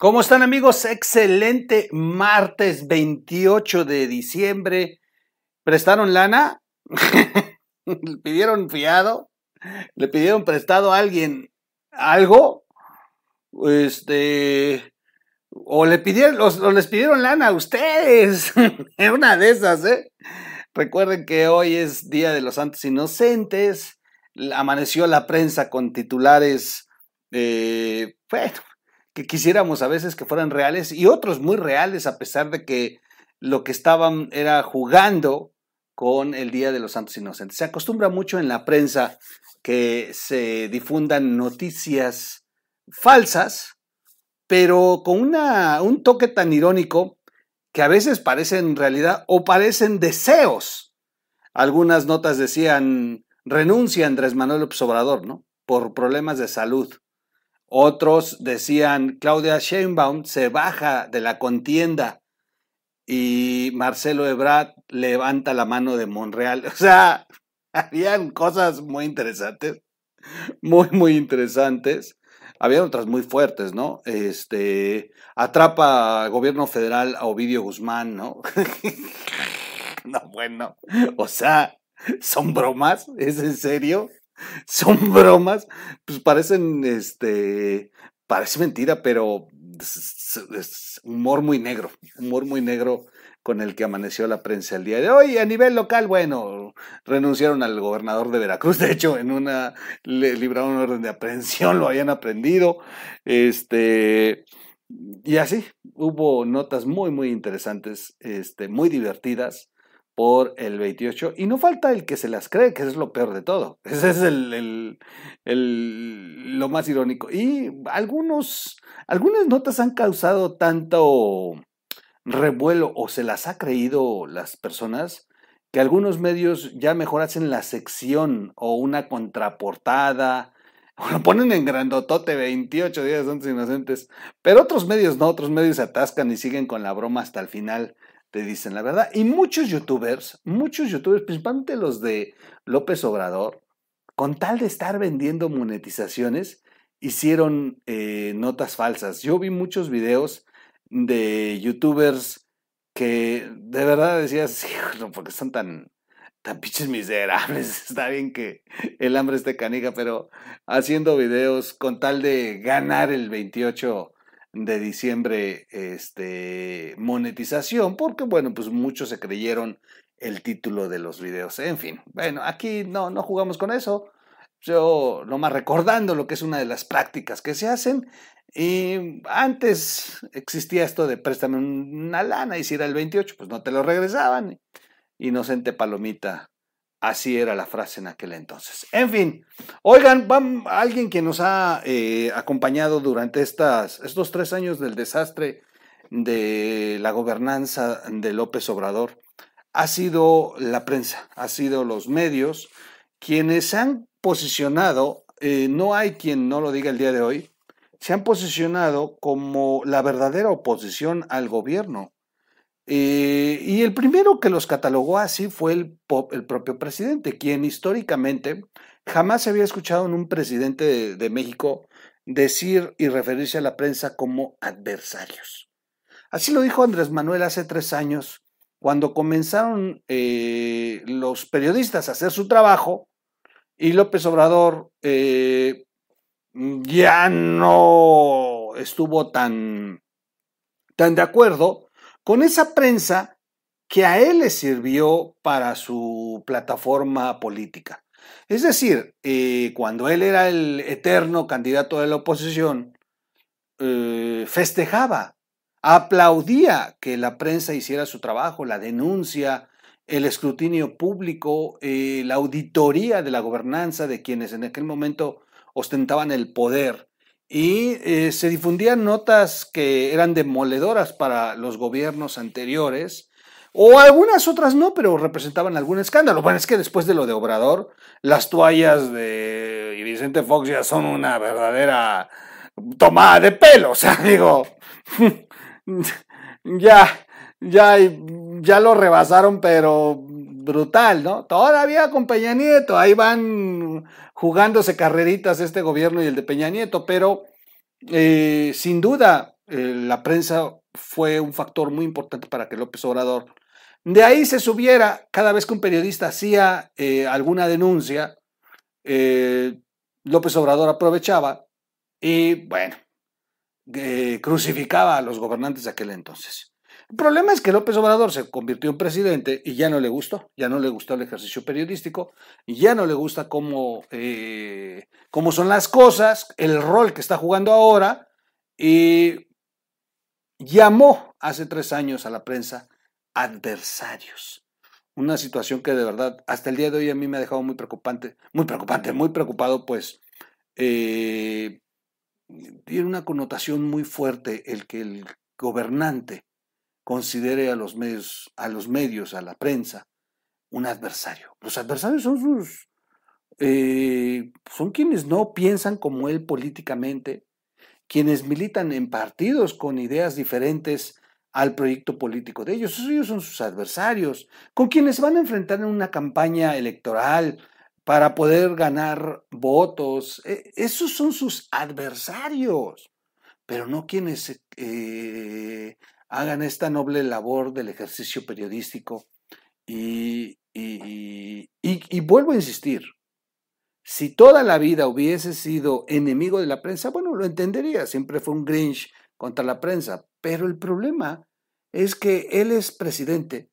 ¿Cómo están amigos? Excelente martes 28 de diciembre. ¿Prestaron lana? ¿Le pidieron fiado? ¿Le pidieron prestado a alguien algo? Este. O le pidieron, o les pidieron lana a ustedes. una de esas, ¿eh? Recuerden que hoy es Día de los Santos Inocentes. Amaneció la prensa con titulares eh, bueno, que quisiéramos a veces que fueran reales y otros muy reales a pesar de que lo que estaban era jugando con el Día de los Santos Inocentes. Se acostumbra mucho en la prensa que se difundan noticias falsas, pero con una, un toque tan irónico que a veces parecen realidad o parecen deseos. Algunas notas decían, renuncia Andrés Manuel Obrador, ¿no? Por problemas de salud. Otros decían, Claudia Sheinbaum se baja de la contienda y Marcelo Ebrard levanta la mano de Monreal. O sea, habían cosas muy interesantes, muy, muy interesantes. Había otras muy fuertes, ¿no? Este, atrapa gobierno federal a Ovidio Guzmán, ¿no? no, bueno, o sea, ¿son bromas? ¿Es en serio? son bromas, pues parecen, este, parece mentira, pero es, humor muy negro, humor muy negro con el que amaneció la prensa el día de hoy. A nivel local, bueno, renunciaron al gobernador de Veracruz, de hecho, en una, le libraron un orden de aprehensión, lo habían aprendido, este, y así, hubo notas muy, muy interesantes, este, muy divertidas, por el 28. Y no falta el que se las cree, que es lo peor de todo. Ese es el, lo más irónico. Y algunos, algunas notas han causado tanto revuelo o se las ha creído las personas que algunos medios ya mejor hacen la sección o una contraportada. O lo ponen en grandotote 28 días antes inocentes. Pero otros medios no, otros medios se atascan y siguen con la broma hasta el final te dicen la verdad. Y muchos youtubers, muchos youtubers, principalmente los de López Obrador, con tal de estar vendiendo monetizaciones, hicieron eh, notas falsas. Yo vi muchos videos de youtubers que de verdad decías, no, porque son tan, tan pinches miserables. Está bien que el hambre esté canica, pero haciendo videos con tal de ganar el 28 de diciembre este, monetización, porque bueno, pues muchos se creyeron el título de los videos. En fin, bueno, aquí no, no jugamos con eso. Yo nomás recordando lo que es una de las prácticas que se hacen. Y antes existía esto de préstame una lana y si era el 28, pues no te lo regresaban. Inocente palomita Así era la frase en aquel entonces. En fin, oigan, alguien que nos ha eh, acompañado durante estas, estos tres años del desastre de la gobernanza de López Obrador ha sido la prensa, ha sido los medios quienes se han posicionado, eh, no hay quien no lo diga el día de hoy, se han posicionado como la verdadera oposición al gobierno. Eh, y el primero que los catalogó así fue el, propio presidente, quien históricamente jamás se había escuchado en un presidente de, México decir y referirse a la prensa como adversarios. Así lo dijo Andrés Manuel hace tres años, cuando comenzaron eh, los periodistas a hacer su trabajo y López Obrador eh, ya no estuvo tan, tan de acuerdo con esa prensa que a él le sirvió para su plataforma política. Es decir, eh, cuando él era el eterno candidato de la oposición, eh, festejaba, aplaudía que la prensa hiciera su trabajo, la denuncia, el escrutinio público, eh, la auditoría de la gobernanza de quienes en aquel momento ostentaban el poder y eh, se difundían notas que eran demoledoras para los gobiernos anteriores, o algunas otras no, pero representaban algún escándalo. Bueno, es que después de lo de Obrador, las toallas de Vicente Fox ya son una verdadera tomada de pelo, o sea, digo, ya, ya, ya lo rebasaron, pero brutal, ¿no? Todavía con Peña Nieto, ahí van jugándose carreritas este gobierno y el de Peña Nieto, pero eh, sin duda, eh, la prensa fue un factor muy importante para que López Obrador de ahí se subiera cada vez que un periodista hacía eh, alguna denuncia, López Obrador aprovechaba y, bueno, crucificaba a los gobernantes de aquel entonces. El problema es que López Obrador se convirtió en presidente y ya no le gustó, ya no le gustó el ejercicio periodístico, ya no le gusta cómo, eh, cómo son las cosas, el rol que está jugando ahora, y llamó hace tres años a la prensa adversarios. Una situación que de verdad hasta el día de hoy a mí me ha dejado muy preocupante, muy preocupante, muy preocupado, pues eh, tiene una connotación muy fuerte el que el gobernante considere a los medios, a los medios, a la prensa, un adversario. Los adversarios son sus, eh, son quienes no piensan como él políticamente, quienes militan en partidos con ideas diferentes al proyecto político de ellos. Ellos son sus adversarios, con quienes van a enfrentar en una campaña electoral para poder ganar votos. E, esos son sus adversarios, pero no quienes eh, hagan esta noble labor del ejercicio periodístico. Y, y, vuelvo a insistir, si toda la vida hubiese sido enemigo de la prensa, bueno, lo entendería, siempre fue un Grinch contra la prensa, pero el problema es que él es presidente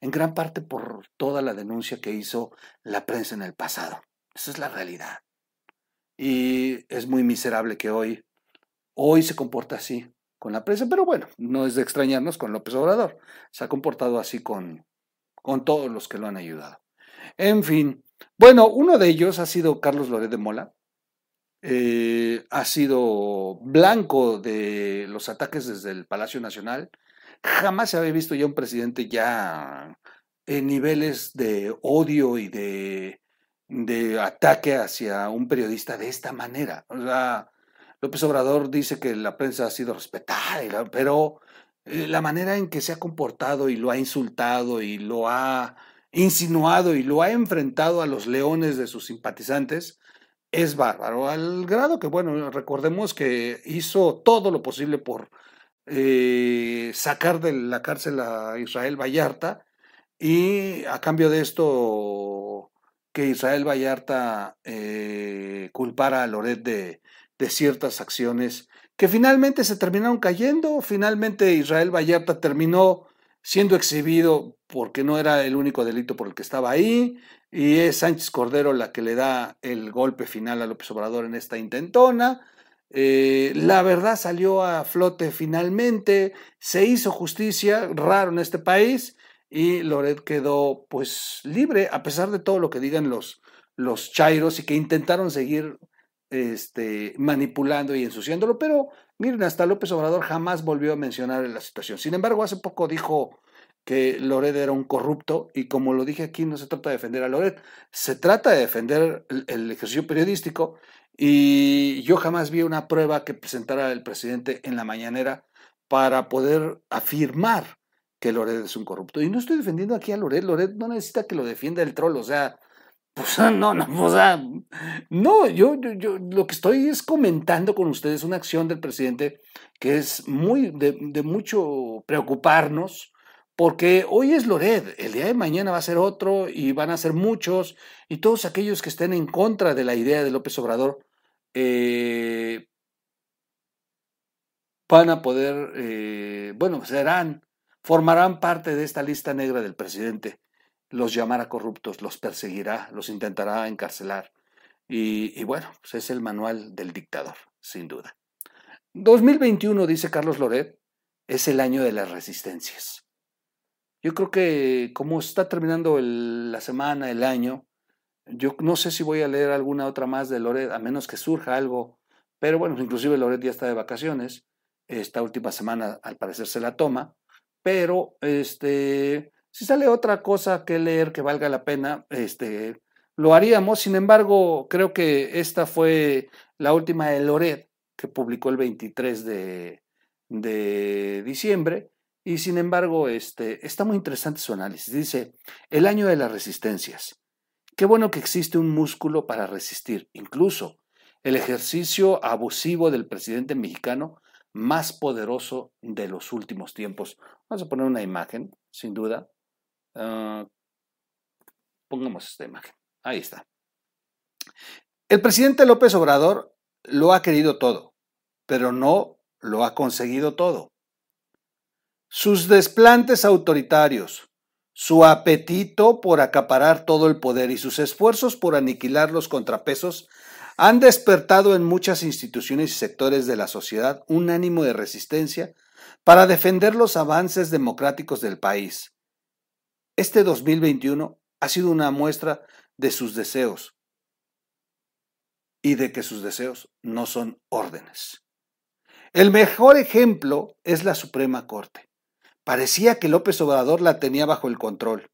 en gran parte por toda la denuncia que hizo la prensa en el pasado. Esa es la realidad. Y es muy miserable que hoy, hoy se comporta así con la prensa, pero bueno, no es de extrañarnos con López Obrador. Se ha comportado así con, con todos los que lo han ayudado. En fin, bueno, uno de ellos ha sido Carlos Loret de Mola. Eh, ha sido blanco de los ataques desde el Palacio Nacional. Jamás se había visto ya un presidente ya en niveles de odio y de, de ataque hacia un periodista de esta manera. O sea, López Obrador dice que la prensa ha sido respetada, pero eh, la manera en que se ha comportado y lo ha insultado y lo ha insinuado y lo ha enfrentado a los leones de sus simpatizantes es bárbaro, al grado que, bueno, recordemos que hizo todo lo posible por eh, sacar de la cárcel a Israel Vallarta y a cambio de esto que Israel Vallarta eh, culpara a Loret de, de ciertas acciones que finalmente se terminaron cayendo. Finalmente Israel Vallarta terminó siendo exhibido porque no era el único delito por el que estaba ahí, y es Sánchez Cordero la que le da el golpe final a López Obrador en esta intentona. Eh, la verdad salió a flote finalmente, se hizo justicia, raro en este país, y Loret quedó pues libre, a pesar de todo lo que digan los, los chairos y que intentaron seguir este, manipulando y ensuciándolo, pero miren, hasta López Obrador jamás volvió a mencionar la situación. Sin embargo, hace poco dijo que Loret era un corrupto y como lo dije aquí, no se trata de defender a Loret, se trata de defender el, ejercicio periodístico y yo jamás vi una prueba que presentara el presidente en la mañanera para poder afirmar que Loret es un corrupto. Y no estoy defendiendo aquí a Loret, Loret no necesita que lo defienda el troll, o sea, pues no, no, o sea, no, yo, yo, lo que estoy es comentando con ustedes una acción del presidente que es muy de, de mucho preocuparnos, porque hoy es Lored, el día de mañana va a ser otro y van a ser muchos, y todos aquellos que estén en contra de la idea de López Obrador eh, van a poder, eh, bueno, serán, formarán parte de esta lista negra del presidente los llamará corruptos, los perseguirá, los intentará encarcelar. Y, bueno, pues es el manual del dictador, sin duda. 2021, dice Carlos Loret, es el año de las resistencias. Yo creo que como está terminando la semana, el año, yo no sé si voy a leer alguna otra más de Loret, a menos que surja algo, pero bueno, inclusive Loret ya está de vacaciones, esta última semana al parecer se la toma, pero este, si sale otra cosa que leer que valga la pena, este, lo haríamos. Sin embargo, creo que esta fue la última de Loret, que publicó el 23 de, de diciembre. Y sin embargo, este, está muy interesante su análisis. Dice, el año de las resistencias. Qué bueno que existe un músculo para resistir. Incluso el ejercicio abusivo del presidente mexicano más poderoso de los últimos tiempos. Vamos a poner una imagen, sin duda. Ah, pongamos esta imagen. Ahí está. El presidente López Obrador lo ha querido todo, pero no lo ha conseguido todo. Sus desplantes autoritarios, su apetito por acaparar todo el poder y sus esfuerzos por aniquilar los contrapesos han despertado en muchas instituciones y sectores de la sociedad un ánimo de resistencia para defender los avances democráticos del país. Este 2021 ha sido una muestra de sus deseos y de que sus deseos no son órdenes. El mejor ejemplo es la Suprema Corte. Parecía que López Obrador la tenía bajo el control,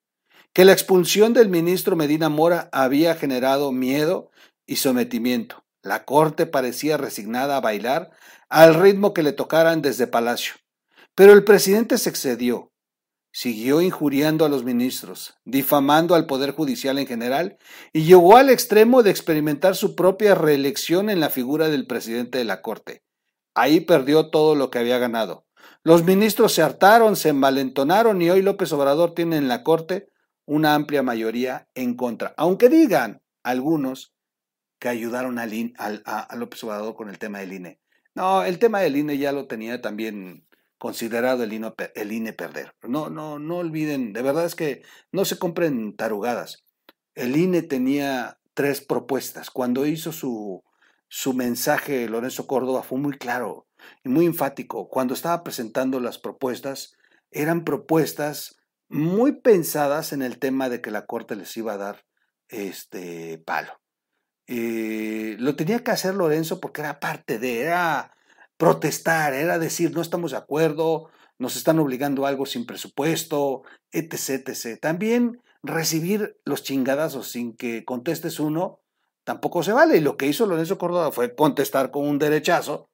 que la expulsión del ministro Medina Mora había generado miedo y sometimiento. La corte parecía resignada a bailar al ritmo que le tocaran desde Palacio. Pero el presidente se excedió. Siguió injuriando a los ministros, difamando al Poder Judicial en general y llegó al extremo de experimentar su propia reelección en la figura del presidente de la Corte. Ahí perdió todo lo que había ganado. Los ministros se hartaron, se envalentonaron y hoy López Obrador tiene en la Corte una amplia mayoría en contra. Aunque digan algunos que ayudaron al a, López Obrador con el tema del INE. No, el tema del INE ya lo tenía también considerado el INE, perder. No, no, no olviden, de verdad es que no se compren tarugadas. El INE tenía tres propuestas. Cuando hizo su, su mensaje Lorenzo Córdoba fue muy claro y muy enfático. Cuando estaba presentando las propuestas, eran propuestas muy pensadas en el tema de que la Corte les iba a dar este palo. Eh, lo tenía que hacer Lorenzo porque era parte de, era protestar, era decir, no estamos de acuerdo, nos están obligando a algo sin presupuesto, etc, etc. También recibir los chingadazos sin que contestes uno tampoco se vale. Y lo que hizo Lorenzo Córdoba fue contestar con un derechazo.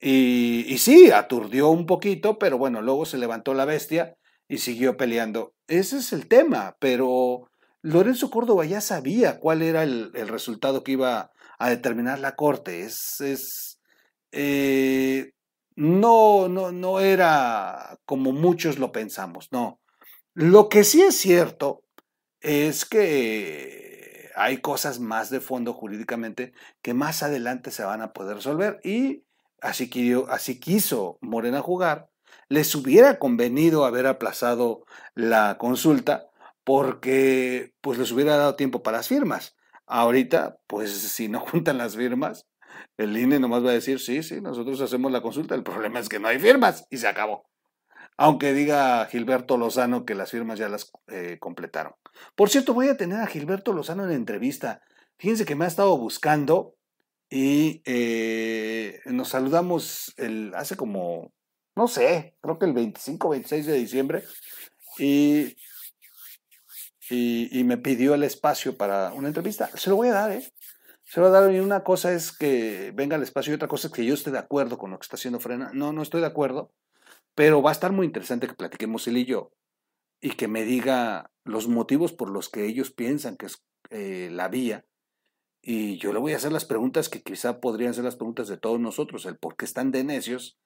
Y, sí, aturdió un poquito, pero bueno, luego se levantó la bestia y siguió peleando. Ese es el tema, pero Lorenzo Córdoba ya sabía cuál era el, resultado que iba a determinar la Corte. Es eh, no, no, no era como muchos lo pensamos, no. Lo que sí es cierto es que hay cosas más de fondo jurídicamente que más adelante se van a poder resolver y así, así quiso Morena jugar. Les hubiera convenido haber aplazado la consulta porque pues les hubiera dado tiempo para las firmas. Ahorita, pues si no juntan las firmas, el INE nomás va a decir, sí, sí, nosotros hacemos la consulta, el problema es que no hay firmas y se acabó. Aunque diga Gilberto Lozano que las firmas ya las eh, completaron. Por cierto, voy a tener a Gilberto Lozano en entrevista. Fíjense que me ha estado buscando y eh, nos saludamos hace como, no sé, creo que el 25, 26 de diciembre. Y y, me pidió el espacio para una entrevista. Se lo voy a dar, ¿eh? Se voy a dar. Y una cosa es que venga el espacio y otra cosa es que yo esté de acuerdo con lo que está haciendo Frena. No, no estoy de acuerdo, pero va a estar muy interesante que platiquemos él y yo y que me diga los motivos por los que ellos piensan que es eh, la vía. Y yo le voy a hacer las preguntas que quizá podrían ser las preguntas de todos nosotros, el por qué están de necios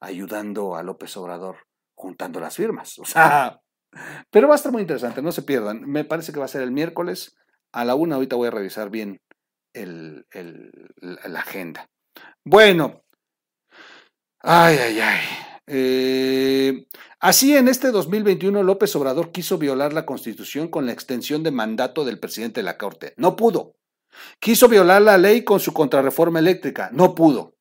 ayudando a López Obrador juntando las firmas. O sea, pero va a estar muy interesante, no se pierdan. Me parece que va a ser el miércoles a la una. Ahorita voy a revisar bien la agenda. Bueno, ay, ay, ay. Eh, así en este 2021 López Obrador quiso violar la constitución con la extensión de mandato del presidente de la Corte. No pudo. Quiso violar la ley con su contrarreforma eléctrica. No pudo.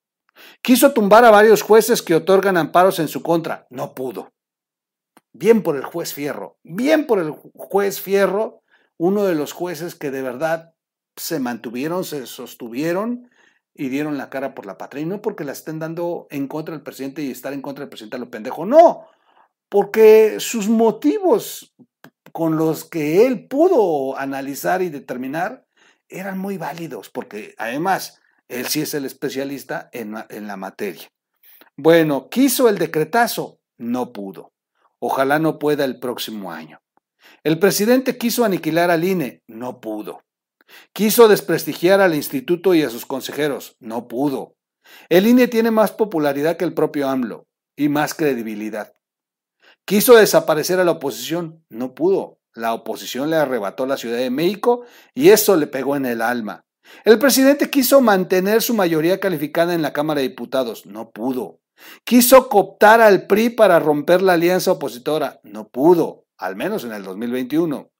Quiso tumbar a varios jueces que otorgan amparos en su contra. No pudo. Bien por el juez Fierro, bien por el juez Fierro, uno de los jueces que de verdad se mantuvieron, se sostuvieron y dieron la cara por la patria. Y no porque la estén dando en contra del presidente y estar en contra del presidente a lo pendejo, no, porque sus motivos con los que él pudo analizar y determinar eran muy válidos, porque además él sí es el especialista en, en la materia. Bueno, quiso el decretazo, no pudo. Ojalá no pueda el próximo año. El presidente quiso aniquilar al INE, no pudo. Quiso desprestigiar al instituto y a sus consejeros. No pudo. El INE tiene más popularidad que el propio AMLO y más credibilidad. Quiso desaparecer a la oposición. No pudo. La oposición le arrebató la Ciudad de México y eso le pegó en el alma. El presidente quiso mantener su mayoría calificada en la Cámara de Diputados. No pudo. Quiso cooptar al PRI para romper la alianza opositora. No pudo, al menos en el 2021.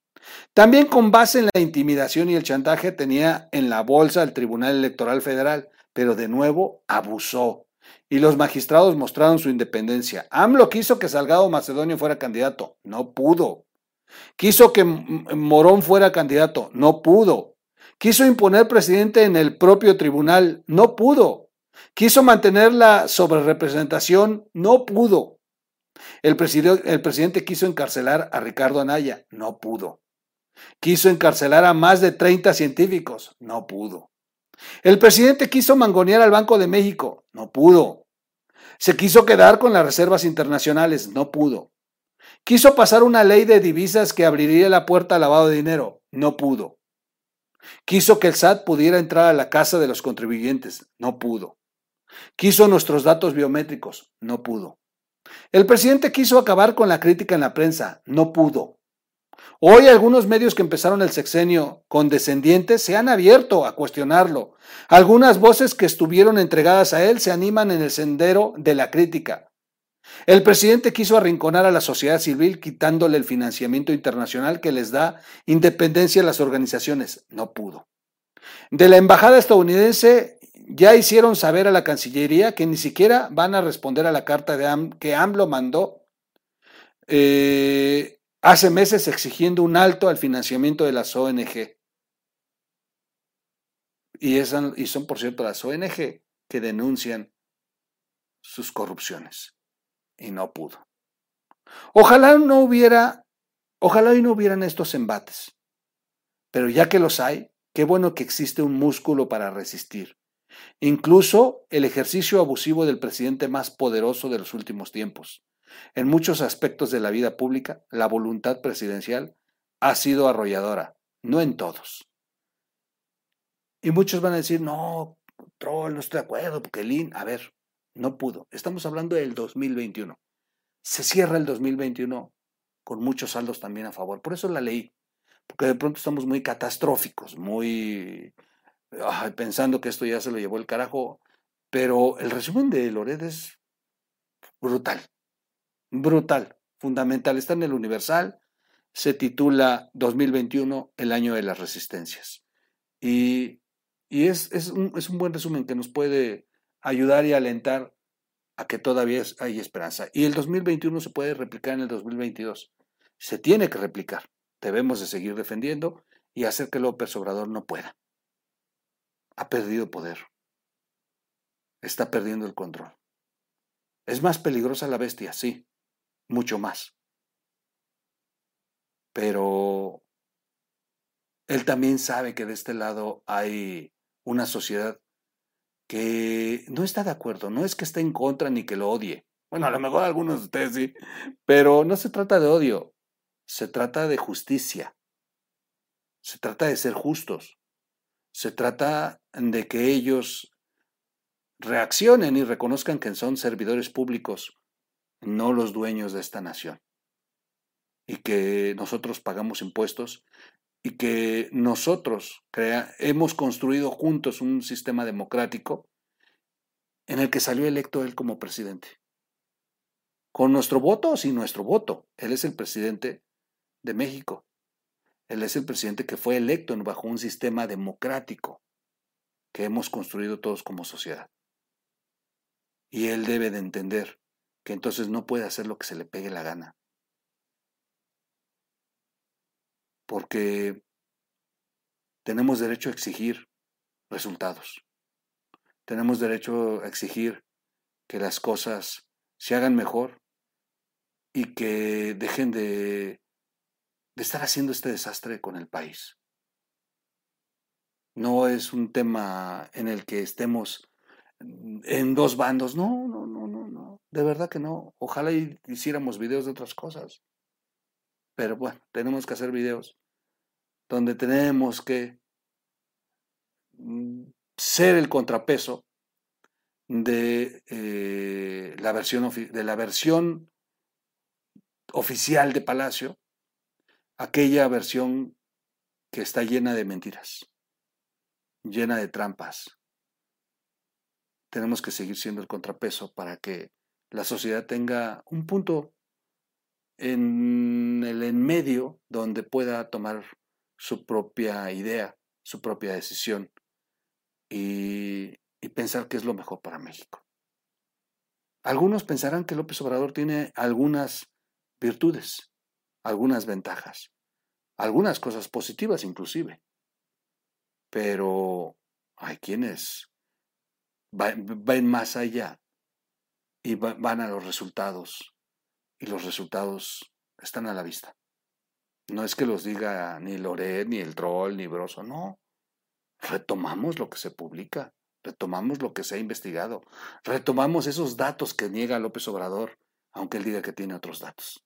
También con base en la intimidación y el chantaje tenía en la bolsa el Tribunal Electoral Federal, pero de nuevo abusó. Y los magistrados mostraron su independencia. AMLO quiso que Salgado Macedonio fuera candidato. No pudo. Quiso que Morón fuera candidato. No pudo. Quiso imponer presidente en el propio tribunal. No pudo. Quiso mantener la sobrerepresentación. No pudo. El, el presidente quiso encarcelar a Ricardo Anaya. No pudo. Quiso encarcelar a más de 30 científicos. No pudo. El presidente quiso mangonear al Banco de México. No pudo. Se quiso quedar con las reservas internacionales. No pudo. Quiso pasar una ley de divisas que abriría la puerta al lavado de dinero. No pudo. Quiso que el SAT pudiera entrar a la casa de los contribuyentes. No pudo. Quiso nuestros datos biométricos. No pudo. El presidente quiso acabar con la crítica en la prensa. No pudo. Hoy algunos medios que empezaron el sexenio condescendientes se han abierto a cuestionarlo. Algunas voces que estuvieron entregadas a él se animan en el sendero de la crítica. El presidente quiso arrinconar a la sociedad civil quitándole el financiamiento internacional que les da independencia a las organizaciones. No pudo. De la embajada estadounidense ya hicieron saber a la Cancillería que ni siquiera van a responder a la carta que AMLO mandó eh, hace meses exigiendo un alto al financiamiento de las ONG. Y, y son, por cierto, las ONG que denuncian sus corrupciones. Y no pudo. Ojalá no hubiera, ojalá hoy no hubieran estos embates. Pero ya que los hay, qué bueno que existe un músculo para resistir. Incluso el ejercicio abusivo del presidente más poderoso de los últimos tiempos. En muchos aspectos de la vida pública, la voluntad presidencial ha sido arrolladora, no en todos. Y muchos van a decir, no, troll, no estoy de acuerdo, porque el IN, a ver, no pudo. Estamos hablando del 2021. Se cierra el 2021 con muchos saldos también a favor. Por eso la leí, porque de pronto estamos muy catastróficos, muy pensando que esto ya se lo llevó el carajo. Pero el resumen de Loret es brutal brutal, fundamental. Está en el Universal, se titula 2021, el año de las resistencias. Y, es, un, es, un, buen resumen que nos puede ayudar y alentar a que todavía hay esperanza. Y el 2021 se puede replicar en el 2022. Se tiene que replicar. Debemos de seguir defendiendo y hacer que López Obrador no pueda. Ha perdido poder. Está perdiendo el control. Es más peligrosa la bestia, sí, mucho más. Pero él también sabe que de este lado hay una sociedad que no está de acuerdo, no es que esté en contra ni que lo odie. Bueno, a lo mejor algunos de ustedes sí, pero no se trata de odio, se trata de justicia, se trata de ser justos, se trata de que ellos reaccionen y reconozcan que son servidores públicos no los dueños de esta nación. Y que nosotros pagamos impuestos y que nosotros hemos construido juntos un sistema democrático en el que salió electo él como presidente. Con nuestro voto o sin nuestro voto. Él es el presidente de México. Él es el presidente que fue electo bajo un sistema democrático que hemos construido todos como sociedad. Y él debe de entender que entonces no puede hacer lo que se le pegue la gana. Porque tenemos derecho a exigir resultados. Tenemos derecho a exigir que las cosas se hagan mejor y que dejen de, de estar haciendo este desastre con el país. No es un tema en el que estemos en dos bandos. No, no. De verdad que no. Ojalá hiciéramos videos de otras cosas. Pero bueno, tenemos que hacer videos donde tenemos que ser el contrapeso de, eh, la, versión, de la versión oficial de Palacio, aquella versión que está llena de mentiras, llena de trampas. Tenemos que seguir siendo el contrapeso para que la sociedad tenga un punto en el en medio donde pueda tomar su propia idea, su propia decisión y, pensar qué es lo mejor para México. Algunos pensarán que López Obrador tiene algunas virtudes, algunas ventajas, algunas cosas positivas inclusive, pero hay quienes ven más allá y van a los resultados y los resultados están a la vista. No es que los diga ni Loret, ni el troll, ni Broso, no. Retomamos lo que se publica, retomamos lo que se ha investigado, retomamos esos datos que niega López Obrador, aunque él diga que tiene otros datos.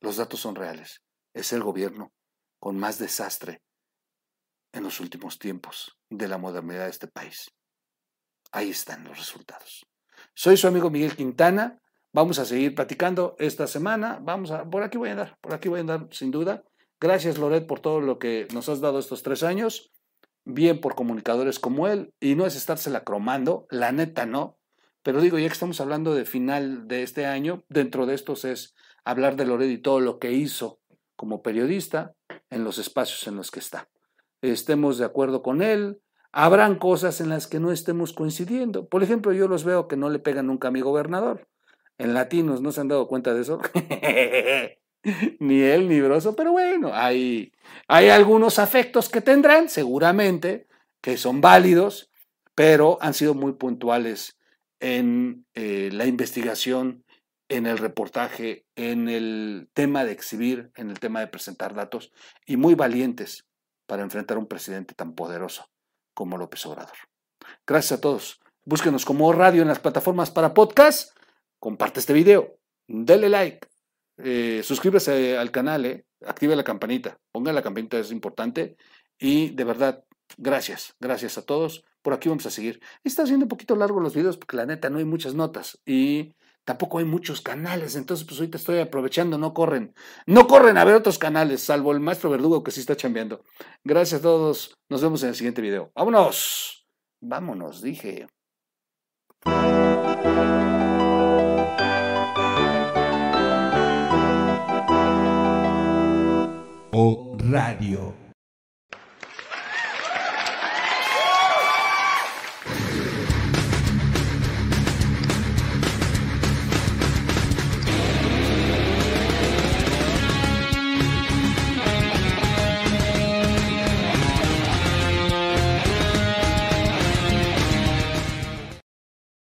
Los datos son reales. Es el gobierno con más desastre en los últimos tiempos de la modernidad de este país. Ahí están los resultados. Soy su amigo Miguel Quintana. Vamos a seguir platicando esta semana. Vamos a, por aquí voy a andar, por aquí voy a andar sin duda. Gracias Loret por todo lo que nos has dado estos tres años. Bien por comunicadores como él. Y no es estársela cromando, la neta no. Pero digo, ya que estamos hablando de final de este año, dentro de estos es hablar de Loret y todo lo que hizo como periodista en los espacios en los que está. Estemos de acuerdo con él, habrán cosas en las que no estemos coincidiendo. Por ejemplo, yo los veo que no le pegan nunca a mi gobernador. En latinos, ¿no se han dado cuenta de eso? ni él ni Broso, pero bueno, hay, hay algunos afectos que tendrán, seguramente, que son válidos, pero han sido muy puntuales en eh, la investigación, en el reportaje, en el tema de exhibir, en el tema de presentar datos, y muy valientes para enfrentar a un presidente tan poderoso como López Obrador. Gracias a todos. Búsquenos como radio en las plataformas para podcast. Comparte este video. Dele like. Eh, suscríbase al canal. Eh, active la campanita. Ponga la campanita, es importante. Y de verdad, gracias. Gracias a todos. Por aquí vamos a seguir. Está siendo un poquito largo los videos porque la neta no hay muchas notas. Y tampoco hay muchos canales, entonces pues ahorita estoy aprovechando, no corren, no corren a ver otros canales, salvo el maestro Verdugo que sí está chambeando. Gracias a todos, nos vemos en el siguiente video. ¡Vámonos! Vámonos, dije. O Radio.